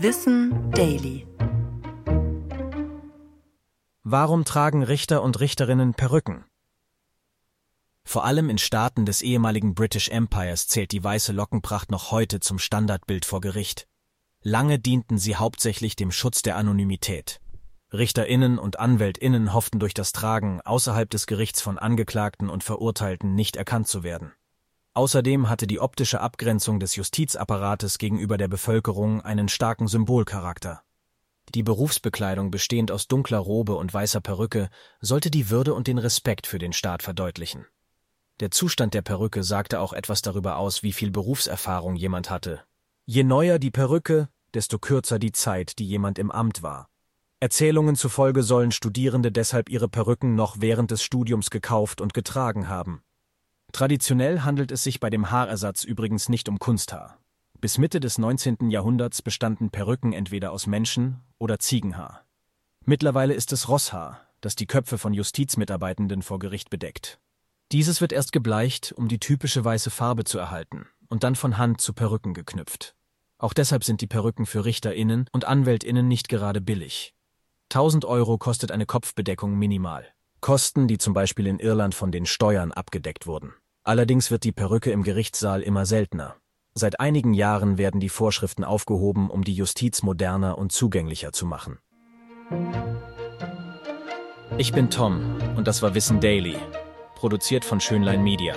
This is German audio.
Wissen Daily. Warum tragen Richter und Richterinnen Perücken? Vor allem in Staaten des ehemaligen British Empires zählt die weiße Lockenpracht noch heute zum Standardbild vor Gericht. Lange dienten sie hauptsächlich dem Schutz der Anonymität. Richterinnen und Anwältinnen hofften durch das Tragen außerhalb des Gerichts von Angeklagten und Verurteilten nicht erkannt zu werden. Außerdem hatte die optische Abgrenzung des Justizapparates gegenüber der Bevölkerung einen starken Symbolcharakter. Die Berufsbekleidung bestehend aus dunkler Robe und weißer Perücke sollte die Würde und den Respekt für den Staat verdeutlichen. Der Zustand der Perücke sagte auch etwas darüber aus, wie viel Berufserfahrung jemand hatte. Je neuer die Perücke, desto kürzer die Zeit, die jemand im Amt war. Erzählungen zufolge sollen Studierende deshalb ihre Perücken noch während des Studiums gekauft und getragen haben. Traditionell handelt es sich bei dem Haarersatz übrigens nicht um Kunsthaar. Bis Mitte des 19. Jahrhunderts bestanden Perücken entweder aus Menschen- oder Ziegenhaar. Mittlerweile ist es Rosshaar, das die Köpfe von Justizmitarbeitenden vor Gericht bedeckt. Dieses wird erst gebleicht, um die typische weiße Farbe zu erhalten und dann von Hand zu Perücken geknüpft. Auch deshalb sind die Perücken für RichterInnen und AnwältInnen nicht gerade billig. 1000 Euro kostet eine Kopfbedeckung minimal. Kosten, die zum Beispiel in Irland von den Steuern abgedeckt wurden. Allerdings wird die Perücke im Gerichtssaal immer seltener. Seit einigen Jahren werden die Vorschriften aufgehoben, um die Justiz moderner und zugänglicher zu machen. Ich bin Tom und das war Wissen Daily, produziert von Schönlein Media.